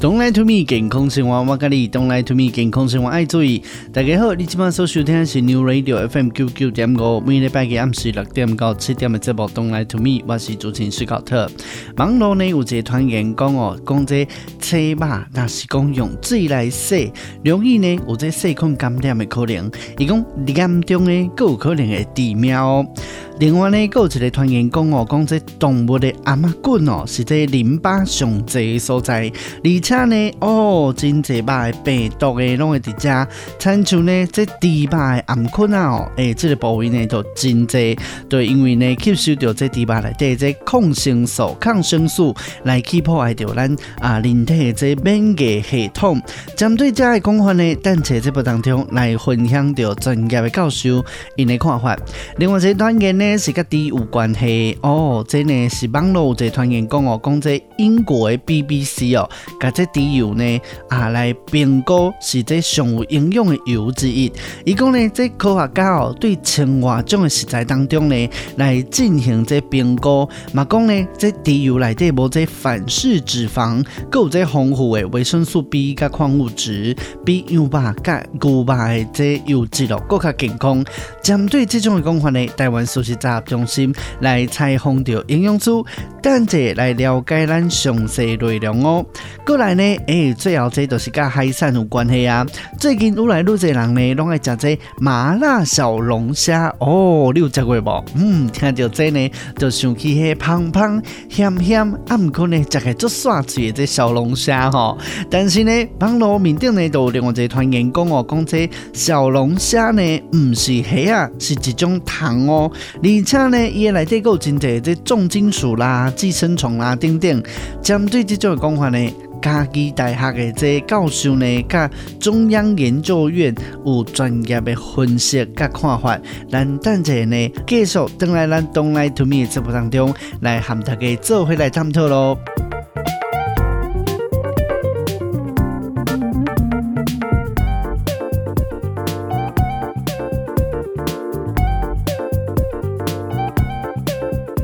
Don't lie to me，健康生活我教你。Don't lie to me，健康生活爱注意。大家好，你今晚所收听的是 New Radio FM 九九点五，每礼拜嘅暗时六点到七点嘅节目。Don't lie to me，我是主持人史考特。网络呢有一个传言讲哦，讲这青肉若是讲用水来洗，容易呢有这细菌感染的可能。伊讲严重呢，更有可能会致命哦。另外呢，还有一个传言讲哦，讲这动物的阿妈菌哦，是这淋巴上济的所在，而且呢，哦，真济的病毒的拢会伫遮，亲像呢，这猪肉的鹌鹑啊哦，诶，这个部位呢就真济，对，因为呢吸收到这猪肉内底这抗生素、抗生素来去破坏掉咱啊人体的这免疫系统。针对这个讲法呢，等在这部当中来分享到专业的教授因的看法。另外一个传言呢。是甲猪有关系哦，这呢是网络有一传言讲哦，讲这英国的 BBC 哦，甲这猪油呢啊来评估是这上有营养的油之一。伊讲呢，这科学家哦对千外种的食材当中呢来进行这评估，嘛讲呢这猪油内底无这反式脂肪，阁有这丰富的维生素 B 甲矿物质，比羊肉甲牛肉的这油脂哦阁较健康。针对这种的讲法呢，台湾素食杂中心来采访到营养师，等者来了解咱详细内容哦。过来呢，诶、最后这都是跟海产有关系啊。最近愈来愈多人呢，拢爱食这麻辣小龙虾哦，你有食过无？嗯，听到这呢，就想起迄胖胖咸咸，啊，毋过呢，食起足爽脆的这小龙虾吼。但是呢，网络面顶呢，都有另外一个传言讲哦，讲这小龙虾呢，毋是虾啊，是一种糖哦。而且呢，伊个内底有真侪即重金属啦、寄生虫啦等等。针对即种讲法呢，嘉义大学的这教授呢，甲中央研究院有专业的分析甲看法。咱等者呢，继续等来咱 Don't Lie to Me 节目当中来和大家做回来探讨咯。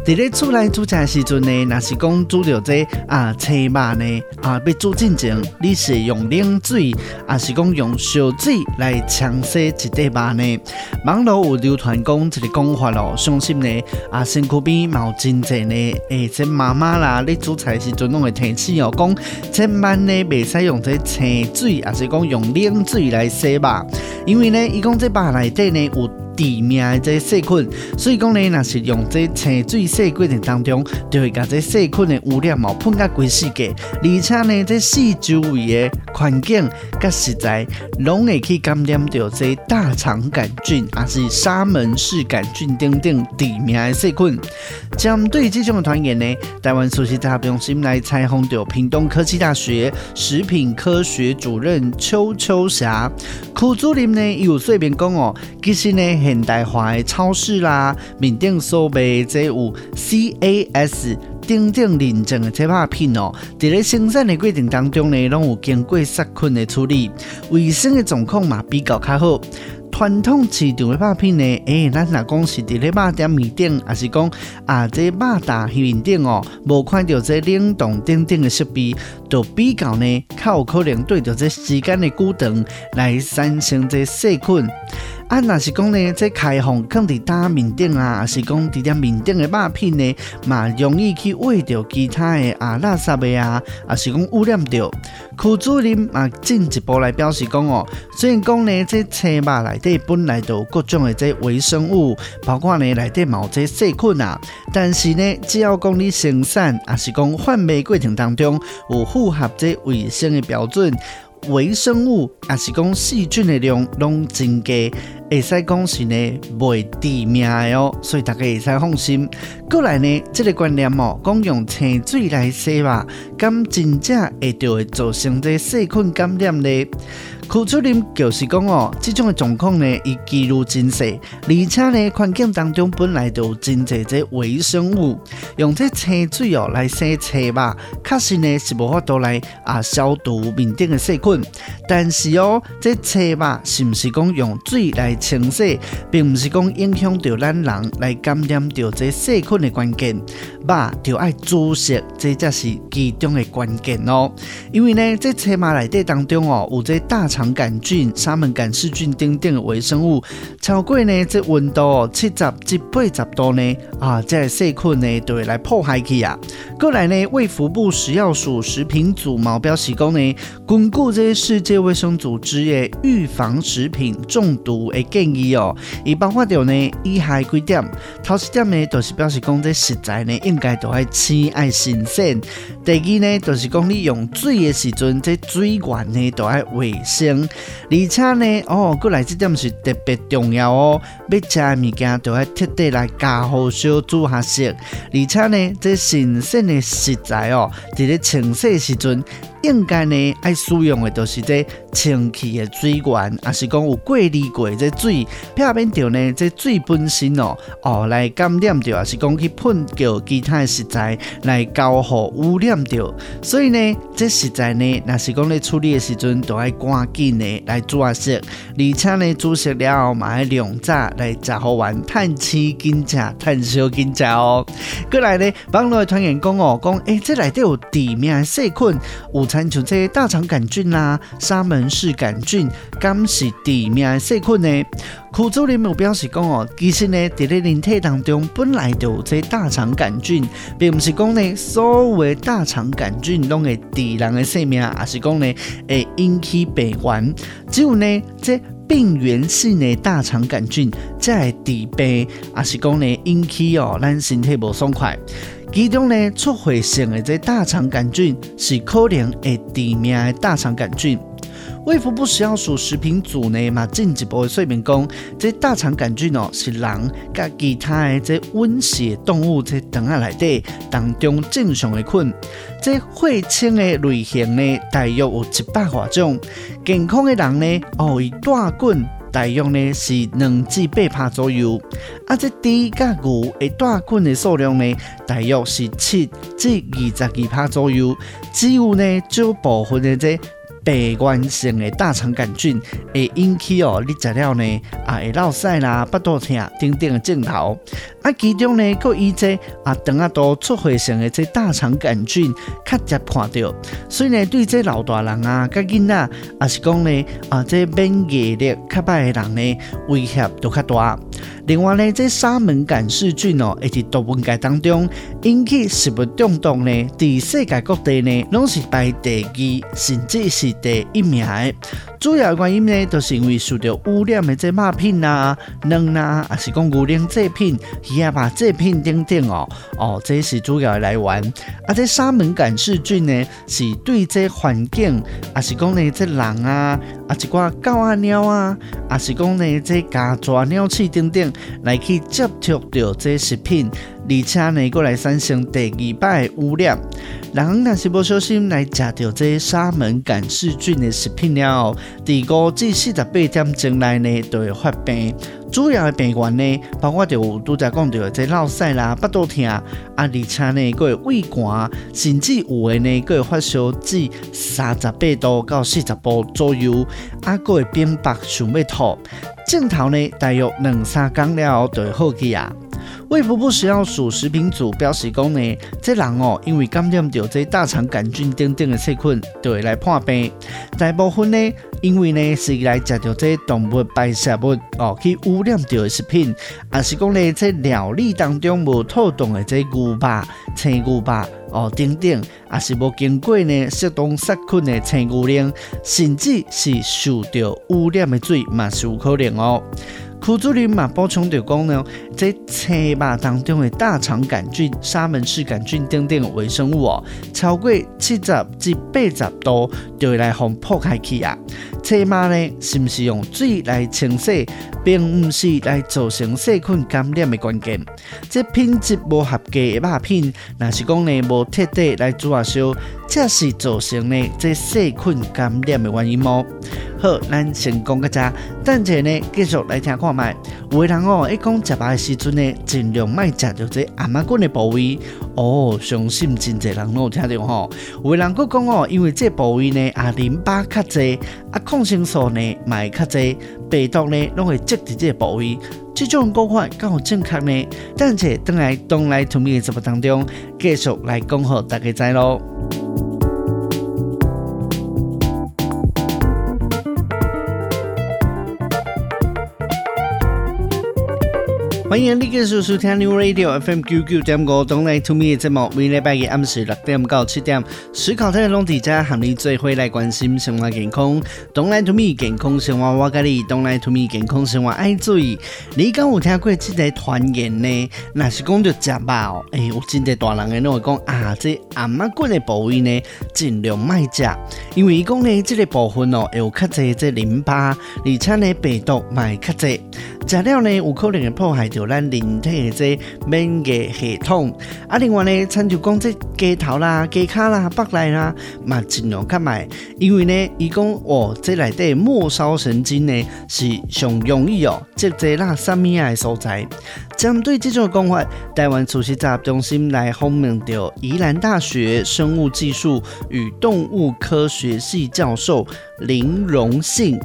伫咧厝内煮菜时阵呢，若是讲煮着这啊青肉呢啊，要煮进前，你是用冷水，还是讲用烧水来冲洗一块肉呢？网络有流传讲一个讲法咯，相信呢啊，身躯边冇真济呢，诶、欸，这妈妈啦，你煮菜时阵拢会提醒哦，讲千万呢袂使用这清水，还是讲用冷水来洗肉，因为呢，伊讲这肉内底呢有。致命的这细菌，所以讲呢，若是用这清水洗过程当中，就会把这细菌的污染哦喷到规世界，而且呢，这四周围的环境甲食材，拢会去感染到这大肠杆菌，还是沙门氏杆菌等等致命的细菌。针对这种的传言呢，台湾素食杂中心来采访到屏东科技大学食品科学主任邱秋霞，邱主任呢有随便讲哦，其实呢。现代化的超市啦，面顶所卖这有 CAS 顶顶认证的这肉品哦，在咧生产的过程当中呢，拢有经过杀菌的处理，卫生的状况嘛比较较好。传统市场的肉片呢，诶、咱若讲是伫咧肉店面顶，还是讲啊，这肉档面顶哦，无看到这冷冻顶顶的设备，就比较呢，较有可能对着这时间的久长来产生这细菌。啊，若是讲呢，这开放放伫搭面顶啊，是讲伫点面顶的肉片呢，嘛容易去喂着其他的啊垃圾的啊，啊是讲污染着。区主任嘛进一步来表示讲哦，虽然讲呢，这青肉内底本来就有各种的这微生物，包括呢内底某这细菌啊，但是呢，只要讲你生产，啊是讲贩卖过程当中有符合这卫生的标准。微生物也是讲细菌的量拢增加，会使讲是呢袂致命的哦，所以大家会使放心。过来呢，这个观念哦，讲用清水来洗吧，咁真正会就会造成这细菌感染呢？苦出啉就是讲哦，这种的状况呢，伊几率真细，而且呢，环境当中本来就有真侪这微生物，用这清水哦来洗车吧，确实呢是无法度来啊消毒面顶的细菌。但是哦，这车吧是毋是讲用水来清洗，并毋是讲影响到咱人来感染到这细菌的关键。吧就爱煮熟，这才是其中的关键哦。因为呢，这菜嘛内底当中哦，有这大肠杆菌、沙门杆氏菌等等的微生物，超过呢这温度七十至八十度呢啊，这细菌呢就会来破坏去啊。过来呢，卫福部食药署食品组毛标示讲呢，巩固这世界卫生组织的预防食品中毒的建议哦，伊包括掉呢以下几点，头一点呢就是表示讲这食材呢应应该都爱清爱新鲜。第二呢就是讲你用水的时阵，这水源呢都爱卫生。而且呢，哦，过来这点是特别重要哦。要吃的物件都要彻底来加好烧煮下食。而且呢，这新鲜的食材哦，在咧清洗时阵。应该呢，爱使用的都是这清气的水源，也是讲有过滤过这水，避免掉呢这水本身哦哦来感染掉，也是讲去喷掉其他的食材来交互污染掉。所以呢，这食材呢，若是讲咧处理的时阵，都爱赶紧的来煮下食，而且呢，煮熟了后嘛爱凉炸来食好玩，趁钱紧食，趁烧紧食哦。过来呢，网络的传言讲哦，讲诶、欸，这内底有致命细菌，有。像这些大肠杆菌啦、沙门氏杆菌，敢是致命细菌呢？苦主任有表示讲哦，其实呢，在咧人体当中本来就有这大肠杆菌，并不是讲呢，所有的大肠杆菌拢会致人的性命，而是讲呢，会引起病源。只有呢，这病原性的大肠杆菌才会致病，而是讲呢，引起哦，咱身体不爽快。其中呢，促血性的这大肠杆菌是可能会致命的大肠杆菌。胃福部食药署食品组呢嘛进一步的说明讲，这大肠杆菌哦是人甲其他的这温血动物在肠仔内底当中正常的菌。这血清的类型呢大约有一百多种，健康的人呢哦以大菌。大约呢是两至八趴左右，啊，这猪甲牛的大菌的数量呢，大约是七至二十二趴左右，只有呢少部分的这。病原性的大肠杆菌会引起哦，你食了呢啊会落屎啦、腹肚痛等等的症头。啊，其中呢，佫以这啊肠仔肚出血性的这大肠杆菌较常看到，所以呢，对这老大人啊、甲囡仔，也是讲呢啊，这免疫力较歹的人呢，威胁都较大。另外呢，这沙门杆氏菌哦，会伫动物界当中引起食物中毒呢，伫世界各地呢，拢是排第二，甚至是第一名的。主要原因呢，就是因为受到污染的这肉品啊、卵啊，还是讲牛奶制品、鱼啊吧制品等等哦。哦，这是主要的来源。啊，这沙门杆氏菌呢，是对这环境，还是讲呢这人啊，啊一寡狗啊、猫啊，啊是讲呢这家雀鸟鼠等等。来去接触到这食品，而且呢，过来产生第二摆污染。人若是不小心来食到这沙门杆氏菌的食品了，第五至四十八点钟内呢，都会发病。主要的病源呢，包括着拄则讲到这落屎啦、腹肚痛啊，而且呢，个胃寒，甚至有的呢，个发烧至三十八度到四十度左右，啊，个会变白想要吐。镜头呢，大约两三天了后就会好去啊。卫福部食药署食品组表示讲呢，这人哦，因为感染到这大肠杆菌等等的细菌，就会来破病。大部分呢，因为呢是来食到这动物排泄物哦，去污染到的食品，也是讲呢，这料理当中无妥当的这牛排、青牛排哦等等，也是无经过呢适当杀菌的青牛奶，甚至是受到污染的水，嘛是有可能哦。副主任嘛补充着讲呢，在菜肉当中的大肠杆菌、沙门氏杆菌等等微生物哦，超过七十至八十度就会来互破开去啊。切肉呢，是不是用水来清洗，并不是来造成细菌感染的关键。这品质无合格的肉品，若是讲呢无彻底来煮下烧，才是造成呢这细菌感染的原因么？好，咱先讲个这，等下呢继续来听看卖。有的人哦，一讲食肉的时阵呢，尽量莫食到这頷仔骨的部位。哦，相信真侪人拢有听到吼。有的人佫讲哦，因为这部位呢啊淋巴较侪，啊抗生素呢买较侪，病毒呢拢会积伫这个部位。这种讲法够有正确呢？等下等来东来 to me 的节目当中，继续来讲互大家知咯。欢迎你继续收听 New Radio FM 九九点五，Don't Lie to Me 的节目，每礼拜日暗时六点到七点，思考这个拢在这，和你做伙来关心生活健康。Don't Lie to Me 健康生活我甲你，Don't Lie to Me 健康生活爱注意。你敢有听过这个传言呢？若是讲着食肉，诶、有真侪大人诶，拢会讲啊，这頷仔骨的部位呢，尽量莫食，因为伊讲呢，这个部分哦，会有较侪这淋巴，而且呢，病毒嘛会较侪。食了呢，有可能会破坏到咱人体的这免疫系统。啊，另外呢，亲像讲这鸡头啦、鸡脚啦、腹内啦，嘛尽量较卖，因为呢，伊讲哦，这内底末梢神经呢是上容易哦，积在那什么样的所在。针对这种讲法，台湾慈济杂中心来访问到宜兰大学生物技术与动物科学系教授林荣信。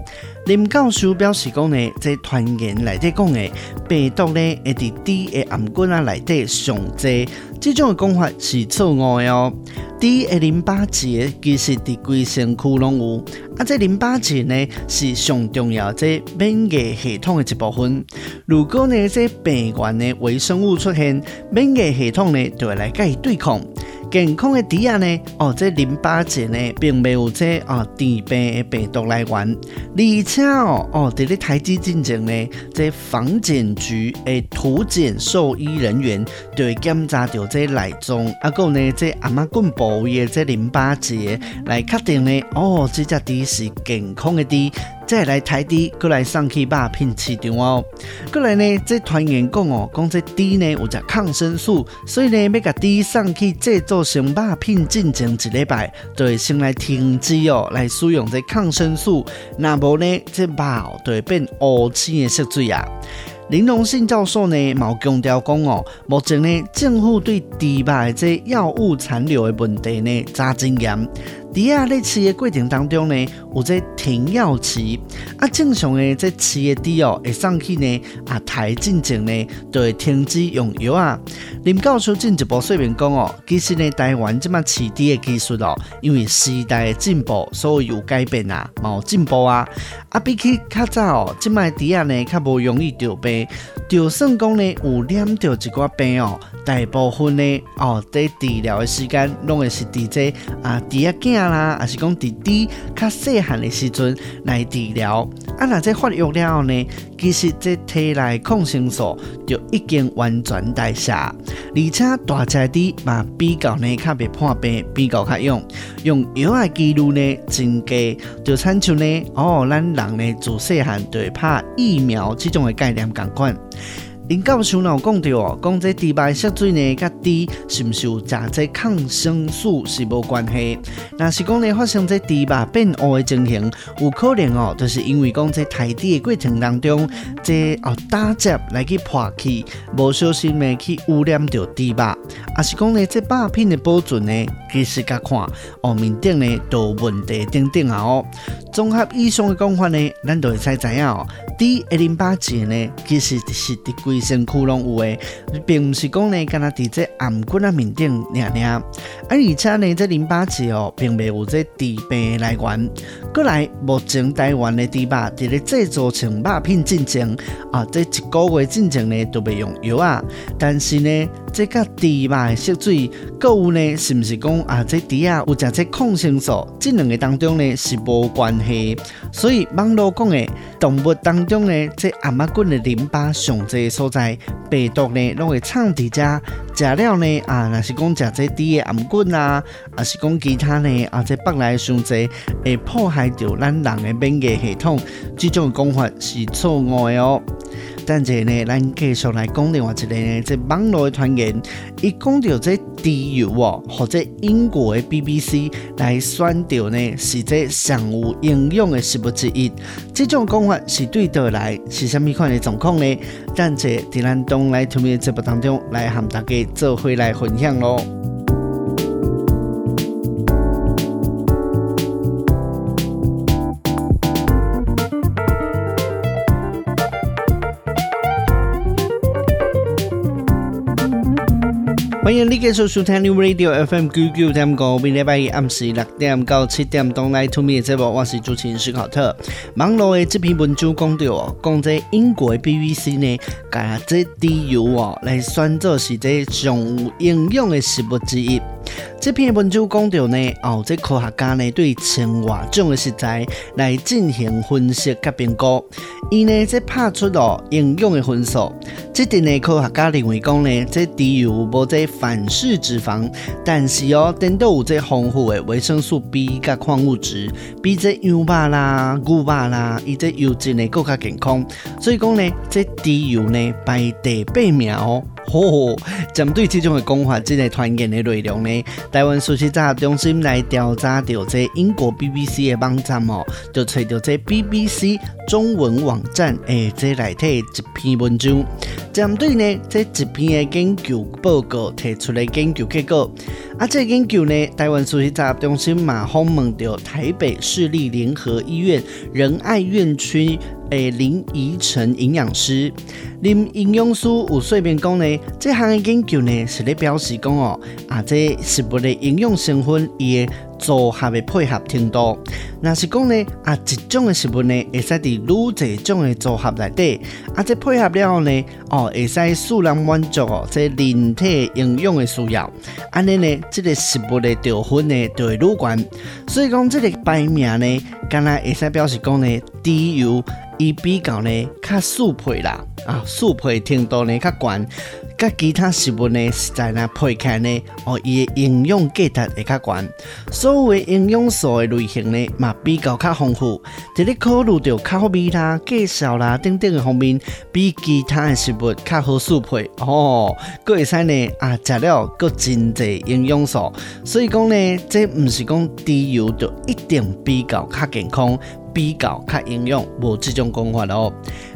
林教授表示讲呢，这传言内底讲的病毒呢，会伫猪的頷骨啊内底上侪，这种讲法是错误的哦。第一淋巴结其实伫规身躯拢有，啊，这淋巴结呢是上重要这免疫系统的一部分。如果呢这病原的微生物出现，免疫系统呢就会来甲伊对抗。健康的猪仔呢？哦，这淋巴结呢，并没有这啊猪病的病毒来源，而且哦哦，在咧台机进前呢，这防检局的土检兽医人员就会检查到这内脏，啊，个呢这阿妈棍部位的这淋巴结来确定呢，哦，这只猪是健康的猪。再来台地，过来送去肉品市场哦。过来呢，这传言讲哦，讲这猪呢有只抗生素，所以呢，要甲猪送去制作成肉品进前一礼拜，就会先来停止哦，来使用这抗生素。那么呢，这肉就会变乌青的色水啊。林荣信教授呢，毛强调讲哦，目前呢，政府对猪肉的这药物残留的问题呢，查真严。猪啊，在饲的过程当中呢，有这停药期啊。正常的这饲的猪哦，会上去呢啊台进前呢，就会停止用药啊。林教授进一步说明讲哦，其实呢，台湾这么饲猪的技术哦，因为时代的进步，所以有改变啊，冇进步啊。啊，比起较早哦，这么猪啊呢，较无容易得病。就算讲呢，有染到一寡病哦，大部分呢哦，在治疗的时间，拢会是伫这啊猪仔囝啦，还是讲弟弟较细汉的时阵来治疗。啊，那这发育了后呢，其实这体内抗生素就已经完全代谢，而且大只猪嘛比较呢较袂破病，比较较用，用药的几率呢增加，就亲像呢哦，咱人呢自细汉就会拍疫苗这种的概念共款。林教授有讲到哦，讲这猪排色水呢，甲猪是毋是有食这抗生素是无关系。若是讲呢，发生这猪排变乌的情形，有可能哦，就是因为讲这台猪的过程当中，这哦打结来去破去，无小心的去污染到猪排，也是讲呢，这肉品的保存呢，其实甲看哦面顶呢都有问题等等啊哦。综合以上的讲法呢，咱都会使知影哦。猪的淋巴结呢，其实是伫规身躯拢有诶，并毋是讲呢，干那伫这頷骨啊面顶尔尔。啊，而且呢，这淋巴结哦，并未有这猪病来源。过来，目前台湾的猪肉伫咧制作成肉品进前啊，这一个月进前呢，都未用药啊。但是呢，这个猪肉的色水，购有呢是不是讲啊？这猪啊有食这抗生素，这两个当中呢是无关系。所以网络讲的动物当中呢，这亚麻菌的淋巴上济所在，病毒呢拢会藏伫遮。食了呢啊，若是讲食这猪的亚麻菌啊，啊是讲其他呢啊，这腹内伤济会破坏掉咱人的免疫系统，这种讲法是错误的哦。但这呢，咱继续来讲另外一个呢，这网络的传言，一讲到这猪油哦，或者英国的 BBC 来选掉呢，是这上有营养的食物之一。这种讲法是对倒来，是虾米款的状况呢？但这在咱东来 to me 节目当中来和大家做回来分享咯。欢迎你继续收听 New Radio FM 九九点五，每礼拜一暗时六点到七点，东来 to me 这部，我是主持人史考特。网络的这篇文章讲到哦，讲这英国的 BBC 呢，把这猪油哦来选择是这上有营养的食物之一。这篇文章讲到呢，哦，这科学家呢对千外种的食材来进行分析甲评估，伊呢则拍出了营养的分数。这点呢科学家认为讲呢，这猪油无这反式脂肪，但是哦，颠倒有这丰富的维生素 B 甲矿物质，比这羊肉啦、牛肉啦，伊这油脂呢更加健康。所以讲呢，这猪油呢排第八名哦。吼，针对这种的讲法，这个传言的内容呢，台湾事实查中心来调查到这英国 BBC 的网站哦，就找到这 BBC 中文网站诶，这内底一篇文章，针对呢这一篇的研究报告提出的研究结果。啊，这研究呢，台湾事实查中心马上问到台北市立联合医院仁爱院区。诶，林怡晨营养师，林营养师有说明讲呢，这项的研究呢是咧表示讲哦，啊，这食物的营养成分伊的组合的配合程度，那是讲呢，啊，一种的食物呢会使伫愈侪种的组合内底，啊，这配合了后呢，哦，会使使人满足哦，这人体营养的需要，安尼呢，这个食物的得分呢就会愈高，所以讲这个排名呢，敢若会使表示讲呢，猪油。伊比较呢较素配啦，啊，素配程度呢较悬，甲其他食物呢实在呢配起呢，哦，伊的营养价值会较悬，所有的营养素的类型呢嘛比较较丰富，伫咧考虑到口味啦、介绍啦等等的方面，比其他的食物较好素配哦，阁会使呢啊食了阁真侪营养素，所以讲呢，这毋是讲猪油就一定比较较健康。比较较营养，无这种讲法咯。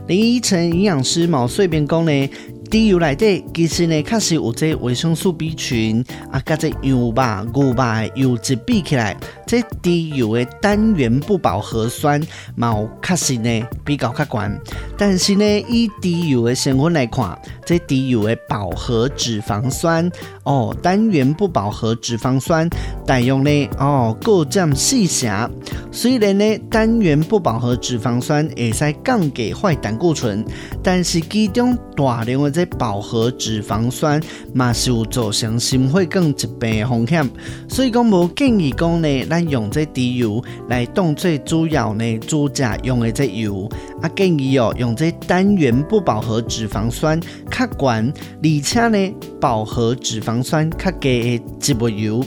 林依晨营养师毛遂边讲呢，猪油内底其实呢，确实有这维生素 B 群啊，甲这羊肉、牛肉油脂比起来，这猪油的单元不饱和酸毛确实呢比较较悬。但是呢，以猪油的成分来看，这猪油的饱和脂肪酸哦，单元不饱和脂肪酸大约呢哦，各占四成。虽然呢，单元不饱和脂肪酸会使降低坏胆固醇，但是其中大量的这饱和脂肪酸嘛是有造成心血管疾病的风险。所以讲无建议讲呢，咱用这猪油来当做主要呢煮食用的这油，啊建议哦。用这单元不饱和脂肪酸较悬，而且呢饱和脂肪酸较低的植物油，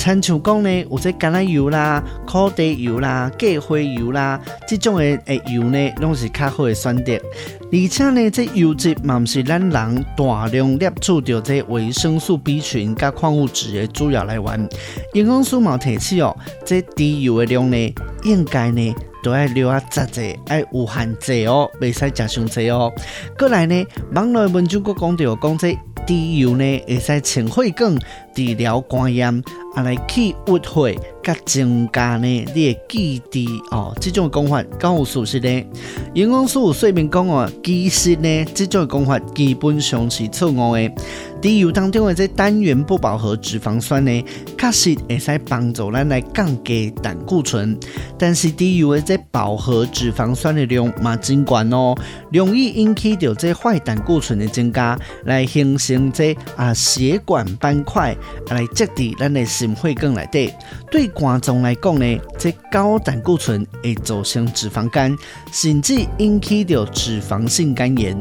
亲像讲呢有这橄榄油啦、烤地油啦、芥花油啦，这种的诶油呢，拢是较好的选择。而且呢，这油脂嘛毋是咱人大量摄取到这维生素 B 群加矿物质的主要来源。营养师嘛提醒哦，这猪油的量呢，应该呢。都要留啊，杂者爱有限制哦，袂使食伤济哦。过来呢，网络文章阁讲到讲这猪油呢会使清血管，治疗肝炎，啊来去郁血，甲增加呢你的记忆哦。这种讲法够有属实呢？营养师有说明讲哦，其实呢，这种讲法基本上是错误的。猪油当中的这单元不饱和脂肪酸呢，确实会使帮助咱来降低胆固醇，但是猪油的这饱和脂肪酸的量嘛真高哦，容易引起到这坏胆固醇的增加，来形成这啊血管斑块，来积在咱的心血管内底。对肝脏来讲呢，这高胆固醇会造成脂肪肝，甚至引起到脂肪性肝炎。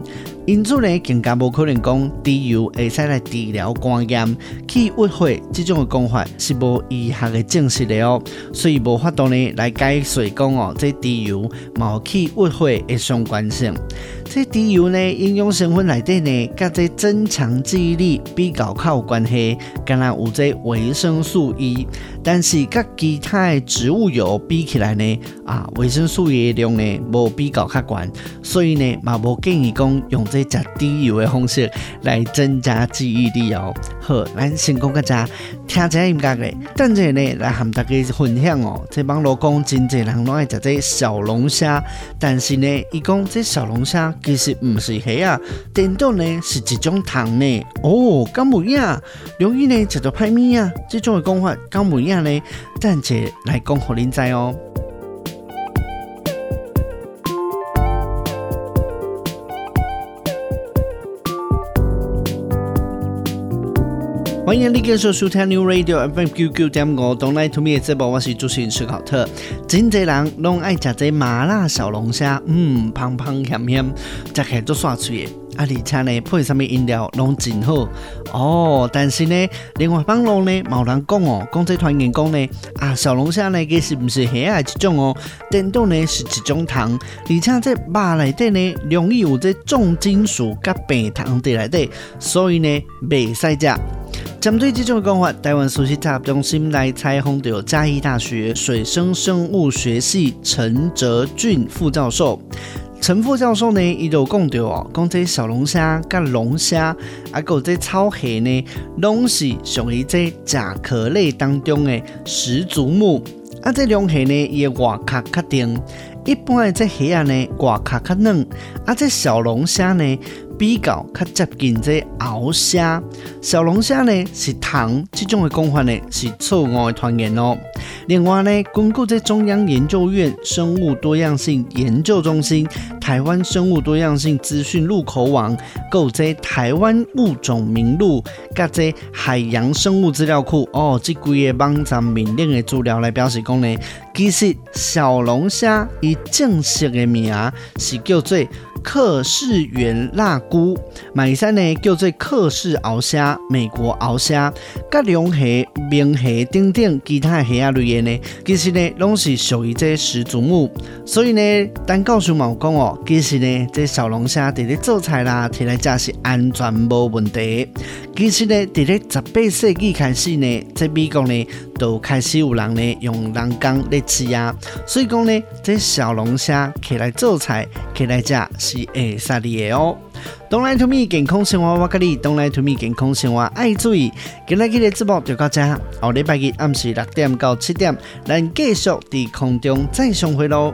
因此呢，更加无可能讲猪油会使来治疗肝炎、去郁血这种的讲法是无医学的证实的哦，所以无法度呢来解释讲哦，这猪油冇去郁血的相关性。这猪油呢，应用成分内底呢，甲这增强记忆力比较靠有关系，敢若有这维生素 E，但是甲其他的植物油比起来呢，啊，维生素 E 的量呢无比较较悬，所以呢，嘛无建议讲用这食猪油的方式来增加记忆力哦。好，咱先讲个只听者音乐嘞，等者呢来和大家分享哦。这网络讲真济人拢爱食这小龙虾，但是呢，伊讲这小龙虾。其实不是虾啊，顶多呢是一种糖呢。哦，咁不一样，容易呢吃到歹物啊。这种的讲法咁不一样呢，等者来讲互恁知哦。欢迎你继续收听 New Radio FM 九九点五，Don't Lie to Me 的节目，我是主持人史考特。真济人拢爱食这麻辣小龙虾，嗯，香香咸咸，食起来都爽脆的。而且呢，配什么饮料拢真好哦。但是呢，另外网络呢，冇人讲哦，讲这团员讲呢，啊，小龙虾呢，其实不是虾啊，这种哦，电动呢是一种糖，而且这肉内底呢，容易有这重金属甲白糖在内底，所以呢，袂使食。针对这种讲法，台湾首席杂中心来采访的嘉义大学水生生物学系陈哲俊副教授。陈副教授呢，伊就讲到哦，讲这小龙虾、甲龙虾，啊，搁这草虾呢，拢是属于这甲壳类当中的始祖目。啊，这龙虾呢，伊外壳较硬，一般的这虾啊呢，外壳较嫩。啊，这小龙虾呢。比较较接近这鳌虾，小龙虾呢是糖，这种的讲法呢是错误的传言哦。另外呢，根据这中央研究院生物多样性研究中心、台湾生物多样性资讯入口网，购这台湾物种名录，甲这海洋生物资料库哦，这几个网站面顶的资料来表示讲呢，其实小龙虾伊正式的名是叫做。克氏原辣菇，马山呢叫做克氏鳌虾、美国鳌虾、甲龙虾、明虾等等其他虾啊类的呢，其实呢拢是属于这始祖目。所以呢，单告诉毛讲哦，其实呢这小龙虾在咧做菜啦，摕来食是安全无问题。其实呢，在咧十八世纪开始呢，在美国呢都开始有人呢用人工来是啊。所以讲呢，这小龙虾起来做菜，起来食。是会杀你的哦。Don't lie to me，健康生活我跟你。Don't lie to me，健康生活爱注意。今日的直播就到这，下礼拜日暗时六点到七点，咱继续在空中再相会喽。